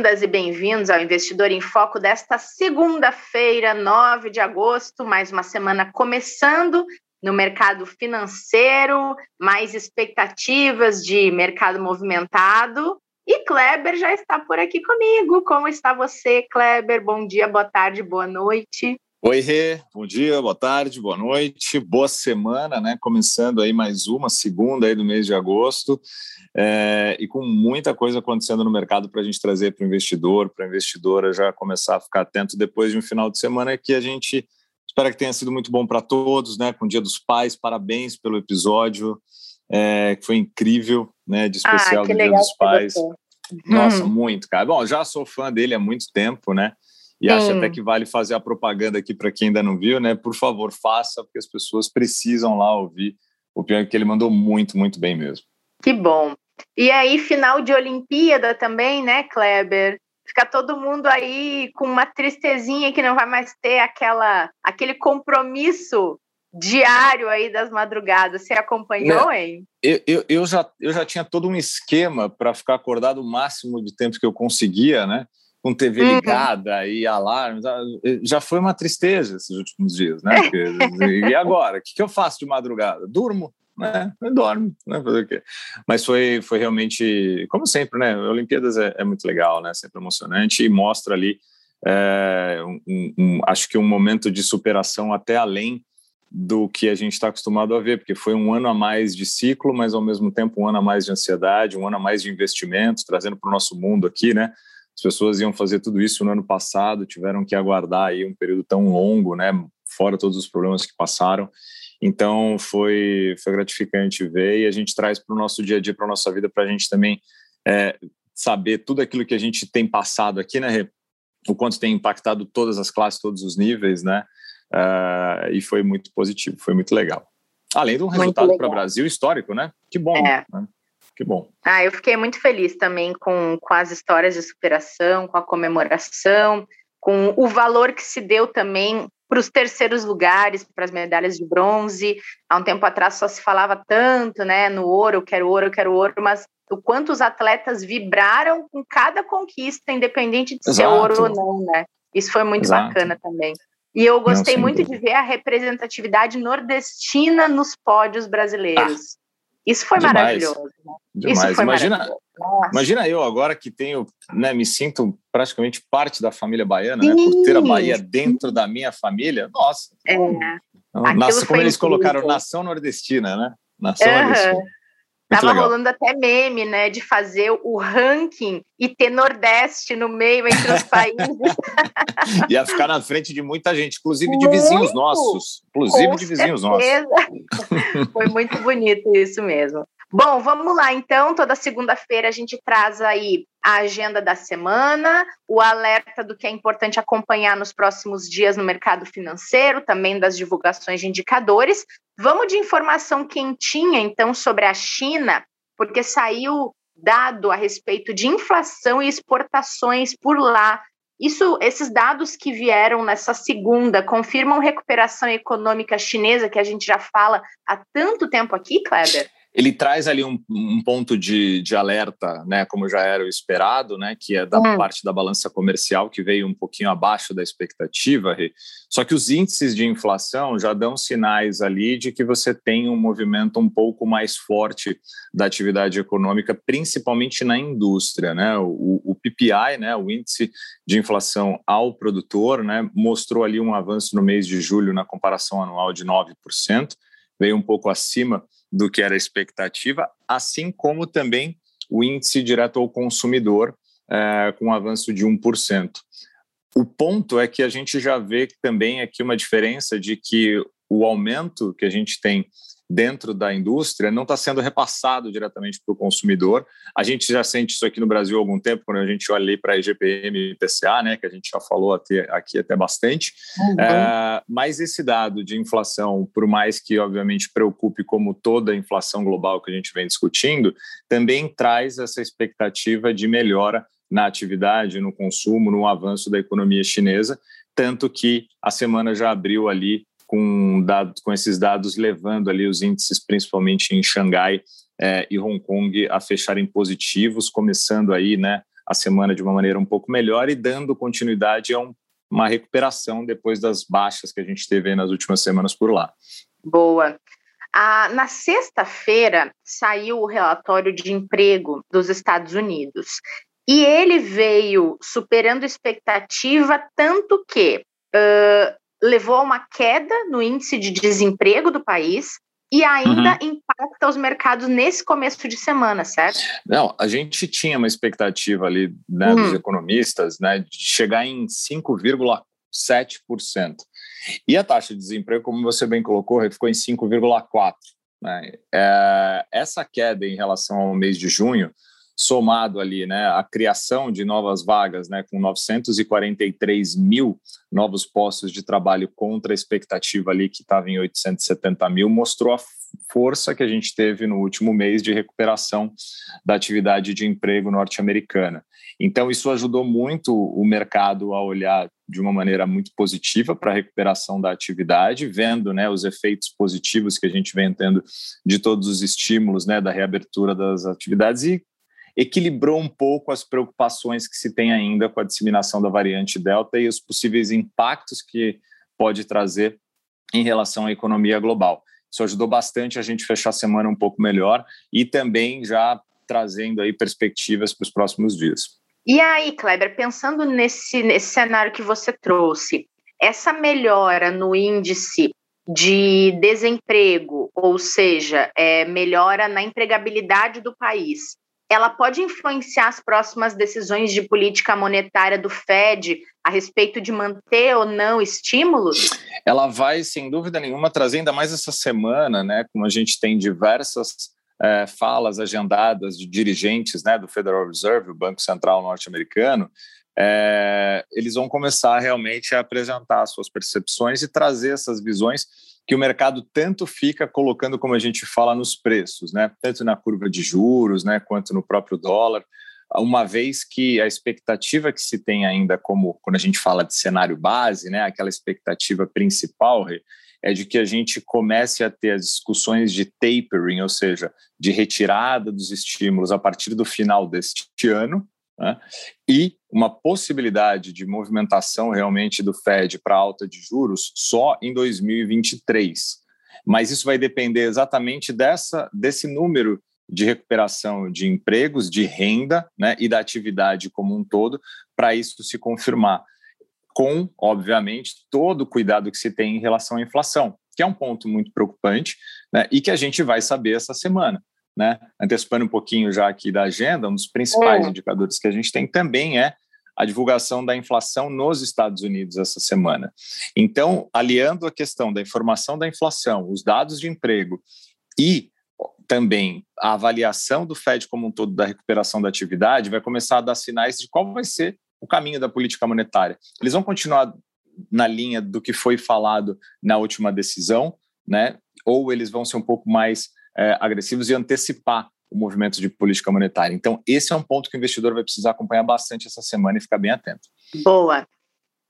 Bem-vindas e bem-vindos ao Investidor em Foco desta segunda-feira, 9 de agosto, mais uma semana começando no mercado financeiro, mais expectativas de mercado movimentado. E Kleber já está por aqui comigo. Como está você, Kleber? Bom dia, boa tarde, boa noite. Oi, Rê. Bom dia, boa tarde, boa noite, boa semana, né? Começando aí mais uma segunda aí do mês de agosto é, e com muita coisa acontecendo no mercado para a gente trazer para o investidor, para a investidora já começar a ficar atento depois de um final de semana que a gente espera que tenha sido muito bom para todos, né? Com o Dia dos Pais, parabéns pelo episódio, é, que foi incrível, né? De especial ah, do Dia dos Pais. Nossa, hum. muito, cara. Bom, já sou fã dele há muito tempo, né? E Sim. acho até que vale fazer a propaganda aqui para quem ainda não viu, né? Por favor, faça, porque as pessoas precisam lá ouvir o piano que ele mandou muito, muito bem mesmo. Que bom. E aí, final de Olimpíada também, né, Kleber? Fica todo mundo aí com uma tristezinha que não vai mais ter aquela, aquele compromisso diário aí das madrugadas. Você acompanhou, né? hein? Eu, eu, eu, já, eu já tinha todo um esquema para ficar acordado o máximo de tempo que eu conseguia, né? Com TV uhum. ligada uhum. e alarmes. Ah, já foi uma tristeza esses últimos dias, né? Porque, e agora? O que, que eu faço de madrugada? Durmo né, dorme, né, fazer o quê? Mas foi, foi realmente, como sempre, né, Olimpíadas é, é muito legal, né, sempre emocionante e mostra ali, é, um, um, acho que um momento de superação até além do que a gente está acostumado a ver, porque foi um ano a mais de ciclo, mas ao mesmo tempo um ano a mais de ansiedade, um ano a mais de investimentos, trazendo para o nosso mundo aqui, né, as pessoas iam fazer tudo isso no ano passado, tiveram que aguardar aí um período tão longo, né, fora todos os problemas que passaram, então foi, foi gratificante ver e a gente traz para o nosso dia a dia, para a nossa vida, para a gente também é, saber tudo aquilo que a gente tem passado aqui, né? O quanto tem impactado todas as classes, todos os níveis, né? Uh, e foi muito positivo, foi muito legal. Além de um resultado para o Brasil histórico, né? Que bom. É. Né? Que bom. Ah, eu fiquei muito feliz também com, com as histórias de superação, com a comemoração, com o valor que se deu também para os terceiros lugares, para as medalhas de bronze. Há um tempo atrás só se falava tanto, né, no ouro, eu quero ouro, eu quero ouro, mas o quanto os atletas vibraram com cada conquista, independente de Exato. ser ouro ou não, né? Isso foi muito Exato. bacana também. E eu gostei não, muito de ver a representatividade nordestina nos pódios brasileiros. Isso foi Demais. maravilhoso. Né? Demais. Imagina, imagina eu agora que tenho, né, me sinto praticamente parte da família baiana, né, por ter a Bahia dentro da minha família. Nossa. É. Nossa, como eles incrível. colocaram nação nordestina, né? Nação uhum. nordestina. Muito Tava legal. rolando até meme, né, de fazer o ranking e ter Nordeste no meio entre os países. Ia ficar na frente de muita gente, inclusive de vizinhos nossos. Inclusive Com de vizinhos certeza. nossos. Foi muito bonito isso mesmo. Bom, vamos lá então. Toda segunda-feira a gente traz aí a agenda da semana, o alerta do que é importante acompanhar nos próximos dias no mercado financeiro, também das divulgações de indicadores. Vamos de informação quentinha então sobre a China, porque saiu dado a respeito de inflação e exportações por lá. Isso, esses dados que vieram nessa segunda confirmam recuperação econômica chinesa que a gente já fala há tanto tempo aqui, Kleber? Ele traz ali um, um, ponto de, de alerta, né, como já era o esperado, né, que é da uhum. parte da balança comercial que veio um pouquinho abaixo da expectativa. Só que os índices de inflação já dão sinais ali de que você tem um movimento um pouco mais forte da atividade econômica, principalmente na indústria, né? O, o PPI, né, o índice de inflação ao produtor, né, mostrou ali um avanço no mês de julho na comparação anual de 9%, veio um pouco acima do que era a expectativa, assim como também o índice direto ao consumidor, é, com um avanço de 1%. O ponto é que a gente já vê também aqui uma diferença de que o aumento que a gente tem dentro da indústria não está sendo repassado diretamente para o consumidor. A gente já sente isso aqui no Brasil há algum tempo, quando a gente olha ali para a IGPM e IPCA, né, que a gente já falou até, aqui até bastante. Uhum. É, mas esse dado de inflação, por mais que obviamente preocupe como toda a inflação global que a gente vem discutindo, também traz essa expectativa de melhora na atividade, no consumo, no avanço da economia chinesa, tanto que a semana já abriu ali com, dados, com esses dados levando ali os índices, principalmente em Xangai é, e Hong Kong, a fecharem positivos, começando aí né, a semana de uma maneira um pouco melhor e dando continuidade a um, uma recuperação depois das baixas que a gente teve nas últimas semanas por lá. Boa. Ah, na sexta-feira saiu o relatório de emprego dos Estados Unidos e ele veio superando expectativa, tanto que uh, levou a uma queda no índice de desemprego do país e ainda uhum. impacta os mercados nesse começo de semana, certo? Não, a gente tinha uma expectativa ali né, dos hum. economistas né, de chegar em 5,7%. E a taxa de desemprego, como você bem colocou, ficou em 5,4%. Né? É, essa queda em relação ao mês de junho somado ali, né, a criação de novas vagas, né, com 943 mil novos postos de trabalho contra a expectativa ali que estava em 870 mil, mostrou a força que a gente teve no último mês de recuperação da atividade de emprego norte-americana. Então, isso ajudou muito o mercado a olhar de uma maneira muito positiva para a recuperação da atividade, vendo né, os efeitos positivos que a gente vem tendo de todos os estímulos né, da reabertura das atividades e equilibrou um pouco as preocupações que se tem ainda com a disseminação da variante Delta e os possíveis impactos que pode trazer em relação à economia global. Isso ajudou bastante a gente fechar a semana um pouco melhor e também já trazendo aí perspectivas para os próximos dias. E aí, Kleber, pensando nesse, nesse cenário que você trouxe, essa melhora no índice de desemprego, ou seja, é, melhora na empregabilidade do país, ela pode influenciar as próximas decisões de política monetária do Fed a respeito de manter ou não estímulos? Ela vai, sem dúvida nenhuma, trazer ainda mais essa semana, né? Como a gente tem diversas é, falas agendadas de dirigentes né, do Federal Reserve, o Banco Central norte-americano, é, eles vão começar realmente a apresentar suas percepções e trazer essas visões que o mercado tanto fica colocando, como a gente fala, nos preços, né? tanto na curva de juros, né? quanto no próprio dólar, uma vez que a expectativa que se tem ainda, como quando a gente fala de cenário base, né? aquela expectativa principal, é de que a gente comece a ter as discussões de tapering, ou seja, de retirada dos estímulos a partir do final deste ano, né? e uma possibilidade de movimentação realmente do Fed para alta de juros só em 2023. Mas isso vai depender exatamente dessa, desse número de recuperação de empregos, de renda né, e da atividade como um todo, para isso se confirmar. Com, obviamente, todo o cuidado que se tem em relação à inflação, que é um ponto muito preocupante né, e que a gente vai saber essa semana né, antecipando um pouquinho já aqui da agenda, um dos principais é. indicadores que a gente tem também é a divulgação da inflação nos Estados Unidos essa semana. Então, aliando a questão da informação da inflação, os dados de emprego e também a avaliação do Fed como um todo da recuperação da atividade, vai começar a dar sinais de qual vai ser o caminho da política monetária. Eles vão continuar na linha do que foi falado na última decisão, né? Ou eles vão ser um pouco mais é, agressivos e antecipar o movimento de política monetária. Então, esse é um ponto que o investidor vai precisar acompanhar bastante essa semana e ficar bem atento. Boa.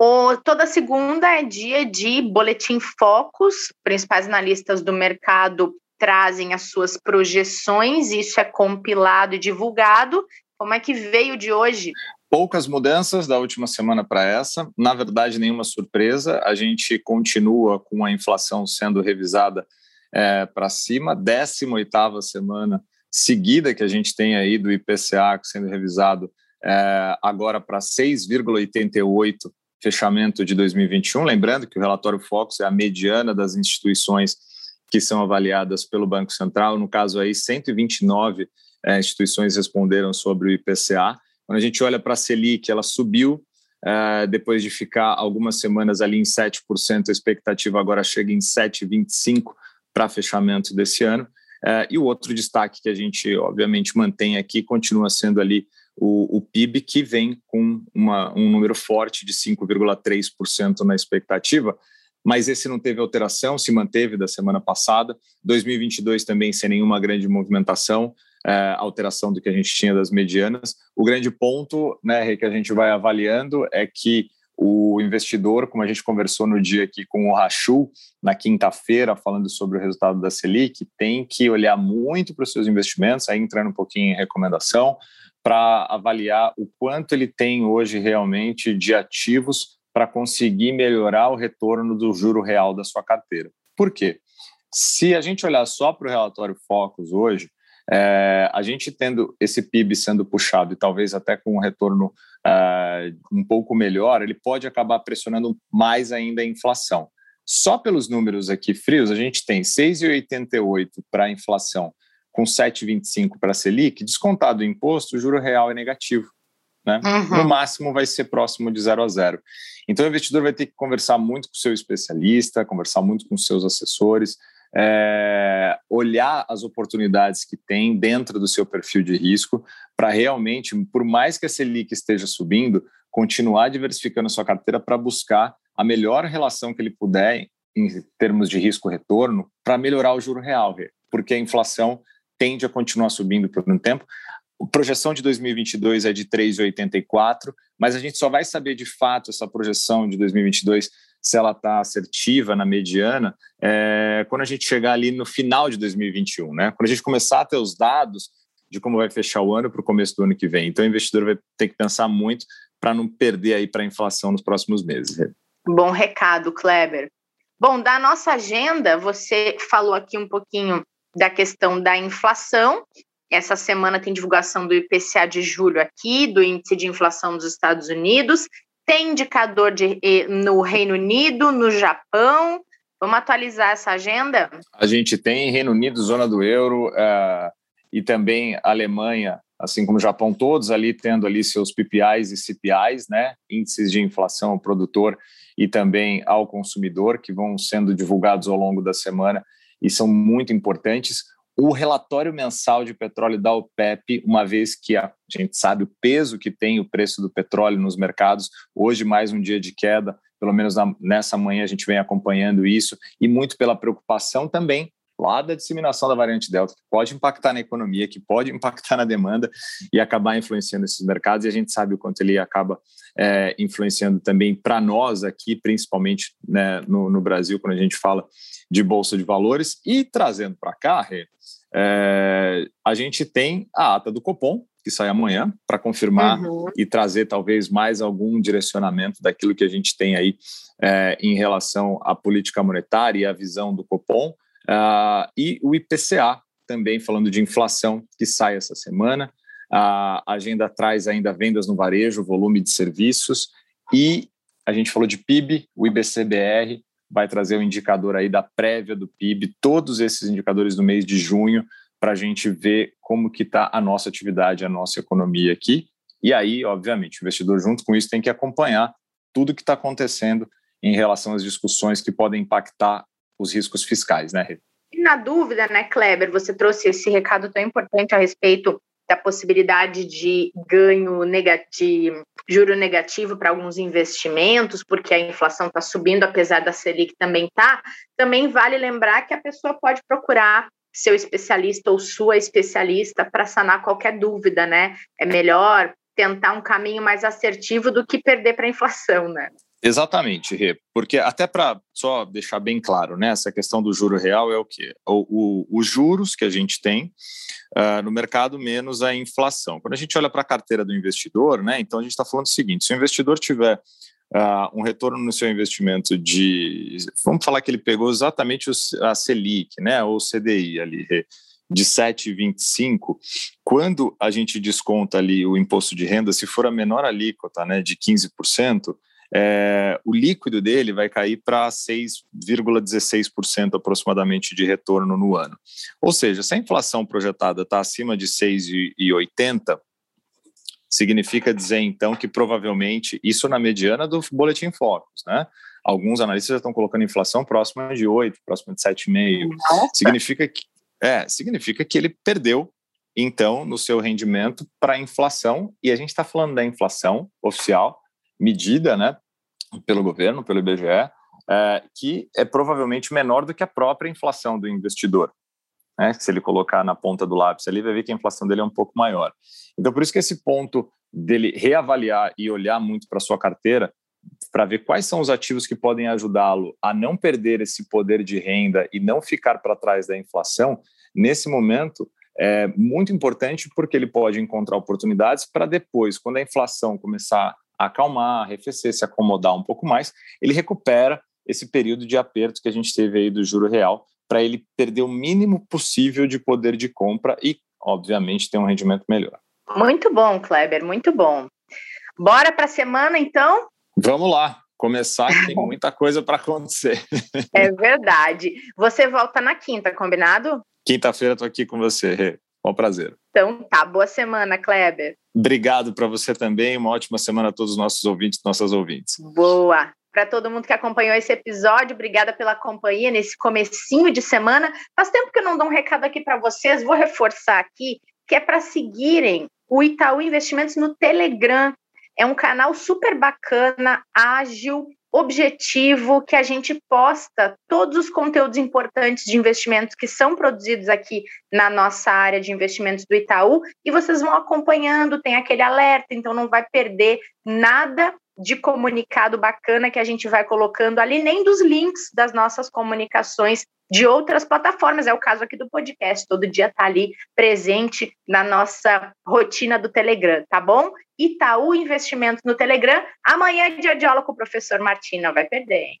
O, toda segunda é dia de boletim focos. Principais analistas do mercado trazem as suas projeções, isso é compilado e divulgado. Como é que veio de hoje? Poucas mudanças da última semana para essa, na verdade, nenhuma surpresa. A gente continua com a inflação sendo revisada é, para cima, 18ª semana seguida que a gente tem aí do IPCA sendo revisado é, agora para 6,88 fechamento de 2021. Lembrando que o relatório Fox é a mediana das instituições que são avaliadas pelo Banco Central. No caso aí, 129 é, instituições responderam sobre o IPCA. Quando a gente olha para a Selic, ela subiu é, depois de ficar algumas semanas ali em 7%, a expectativa agora chega em 7,25%. Para fechamento desse ano. Uh, e o outro destaque que a gente, obviamente, mantém aqui continua sendo ali o, o PIB, que vem com uma, um número forte de 5,3% na expectativa, mas esse não teve alteração, se manteve da semana passada. 2022 também sem nenhuma grande movimentação, é, alteração do que a gente tinha das medianas. O grande ponto né, que a gente vai avaliando é que o investidor, como a gente conversou no dia aqui com o Rachu, na quinta-feira, falando sobre o resultado da Selic, tem que olhar muito para os seus investimentos, aí entrando um pouquinho em recomendação, para avaliar o quanto ele tem hoje realmente de ativos para conseguir melhorar o retorno do juro real da sua carteira. Por quê? Se a gente olhar só para o relatório Focus hoje, é, a gente tendo esse PIB sendo puxado e talvez até com um retorno é, um pouco melhor, ele pode acabar pressionando mais ainda a inflação. Só pelos números aqui frios, a gente tem 6,88 para a inflação, com 7,25 para a Selic, descontado o imposto, o juro real é negativo. Né? Uhum. No máximo vai ser próximo de zero a zero. Então o investidor vai ter que conversar muito com o seu especialista, conversar muito com seus assessores, é, olhar as oportunidades que tem dentro do seu perfil de risco para realmente, por mais que a Selic esteja subindo, continuar diversificando sua carteira para buscar a melhor relação que ele puder em termos de risco-retorno para melhorar o juro real, porque a inflação tende a continuar subindo por um tempo. A projeção de 2022 é de 3,84, mas a gente só vai saber de fato essa projeção de 2022 se ela está assertiva na mediana é, quando a gente chegar ali no final de 2021, né? Quando a gente começar a ter os dados de como vai fechar o ano para o começo do ano que vem. Então, o investidor vai ter que pensar muito para não perder aí para a inflação nos próximos meses. Bom recado, Kleber. Bom, da nossa agenda, você falou aqui um pouquinho da questão da inflação essa semana tem divulgação do IPCA de julho aqui, do índice de inflação dos Estados Unidos. Tem indicador de, no Reino Unido, no Japão. Vamos atualizar essa agenda? A gente tem Reino Unido, zona do euro, uh, e também Alemanha, assim como o Japão, todos ali tendo ali seus PPIs e CPIs, né, índices de inflação ao produtor e também ao consumidor, que vão sendo divulgados ao longo da semana e são muito importantes o relatório mensal de petróleo da OPEP, uma vez que a gente sabe o peso que tem o preço do petróleo nos mercados, hoje mais um dia de queda, pelo menos nessa manhã a gente vem acompanhando isso, e muito pela preocupação também lá da disseminação da variante Delta, que pode impactar na economia, que pode impactar na demanda e acabar influenciando esses mercados, e a gente sabe o quanto ele acaba é, influenciando também para nós aqui, principalmente né, no, no Brasil, quando a gente fala de bolsa de valores, e trazendo para cá, Rê, é, a gente tem a ata do Copom, que sai amanhã, para confirmar uhum. e trazer talvez mais algum direcionamento daquilo que a gente tem aí é, em relação à política monetária e à visão do Copom. Uh, e o IPCA, também falando de inflação, que sai essa semana. A agenda traz ainda vendas no varejo, volume de serviços e a gente falou de PIB, o IBCBR vai trazer o indicador aí da prévia do PIB, todos esses indicadores do mês de junho, para a gente ver como que está a nossa atividade, a nossa economia aqui. E aí, obviamente, o investidor junto com isso tem que acompanhar tudo que está acontecendo em relação às discussões que podem impactar os riscos fiscais, né, E na dúvida, né, Kleber, você trouxe esse recado tão importante a respeito da possibilidade de ganho negativo, juro negativo para alguns investimentos, porque a inflação está subindo, apesar da Selic também tá. Também vale lembrar que a pessoa pode procurar seu especialista ou sua especialista para sanar qualquer dúvida, né? É melhor tentar um caminho mais assertivo do que perder para a inflação, né? Exatamente, Rê, porque até para só deixar bem claro, né, essa questão do juro real é o que? Os juros que a gente tem uh, no mercado menos a inflação. Quando a gente olha para a carteira do investidor, né, então a gente está falando o seguinte: se o investidor tiver uh, um retorno no seu investimento de, vamos falar que ele pegou exatamente a Selic, né, ou CDI ali, Rê, de 7,25, quando a gente desconta ali o imposto de renda, se for a menor alíquota, né, de 15%, é, o líquido dele vai cair para 6,16% aproximadamente de retorno no ano. Ou seja, se a inflação projetada está acima de 6,80%, significa dizer então que provavelmente isso na mediana do boletim Focus, né? Alguns analistas já estão colocando inflação próxima de 8, próxima de 7,5. Significa que é, significa que ele perdeu então no seu rendimento para a inflação e a gente está falando da inflação oficial medida, né, pelo governo, pelo IBGE, é, que é provavelmente menor do que a própria inflação do investidor. Né? Se ele colocar na ponta do lápis ali, vai ver que a inflação dele é um pouco maior. Então, por isso que esse ponto dele reavaliar e olhar muito para sua carteira, para ver quais são os ativos que podem ajudá-lo a não perder esse poder de renda e não ficar para trás da inflação, nesse momento é muito importante porque ele pode encontrar oportunidades para depois, quando a inflação começar acalmar, arrefecer, se acomodar um pouco mais, ele recupera esse período de aperto que a gente teve aí do juro real para ele perder o mínimo possível de poder de compra e, obviamente, ter um rendimento melhor. Muito bom, Kleber, muito bom. Bora para a semana, então? Vamos lá, começar, tem muita coisa para acontecer. É verdade. Você volta na quinta, combinado? Quinta-feira estou aqui com você. Um prazer. Então tá, boa semana, Kleber. Obrigado para você também, uma ótima semana a todos os nossos ouvintes e nossas ouvintes. Boa para todo mundo que acompanhou esse episódio. Obrigada pela companhia nesse comecinho de semana. Faz tempo que eu não dou um recado aqui para vocês, vou reforçar aqui, que é para seguirem o Itaú Investimentos no Telegram. É um canal super bacana, ágil, objetivo, que a gente posta todos os conteúdos importantes de investimentos que são produzidos aqui na nossa área de investimentos do Itaú, e vocês vão acompanhando, tem aquele alerta, então não vai perder nada de comunicado bacana que a gente vai colocando ali, nem dos links das nossas comunicações de outras plataformas. É o caso aqui do podcast, todo dia está ali presente na nossa rotina do Telegram, tá bom? Itaú Investimentos no Telegram. Amanhã é dia de aula com o professor Martim, não vai perder, hein?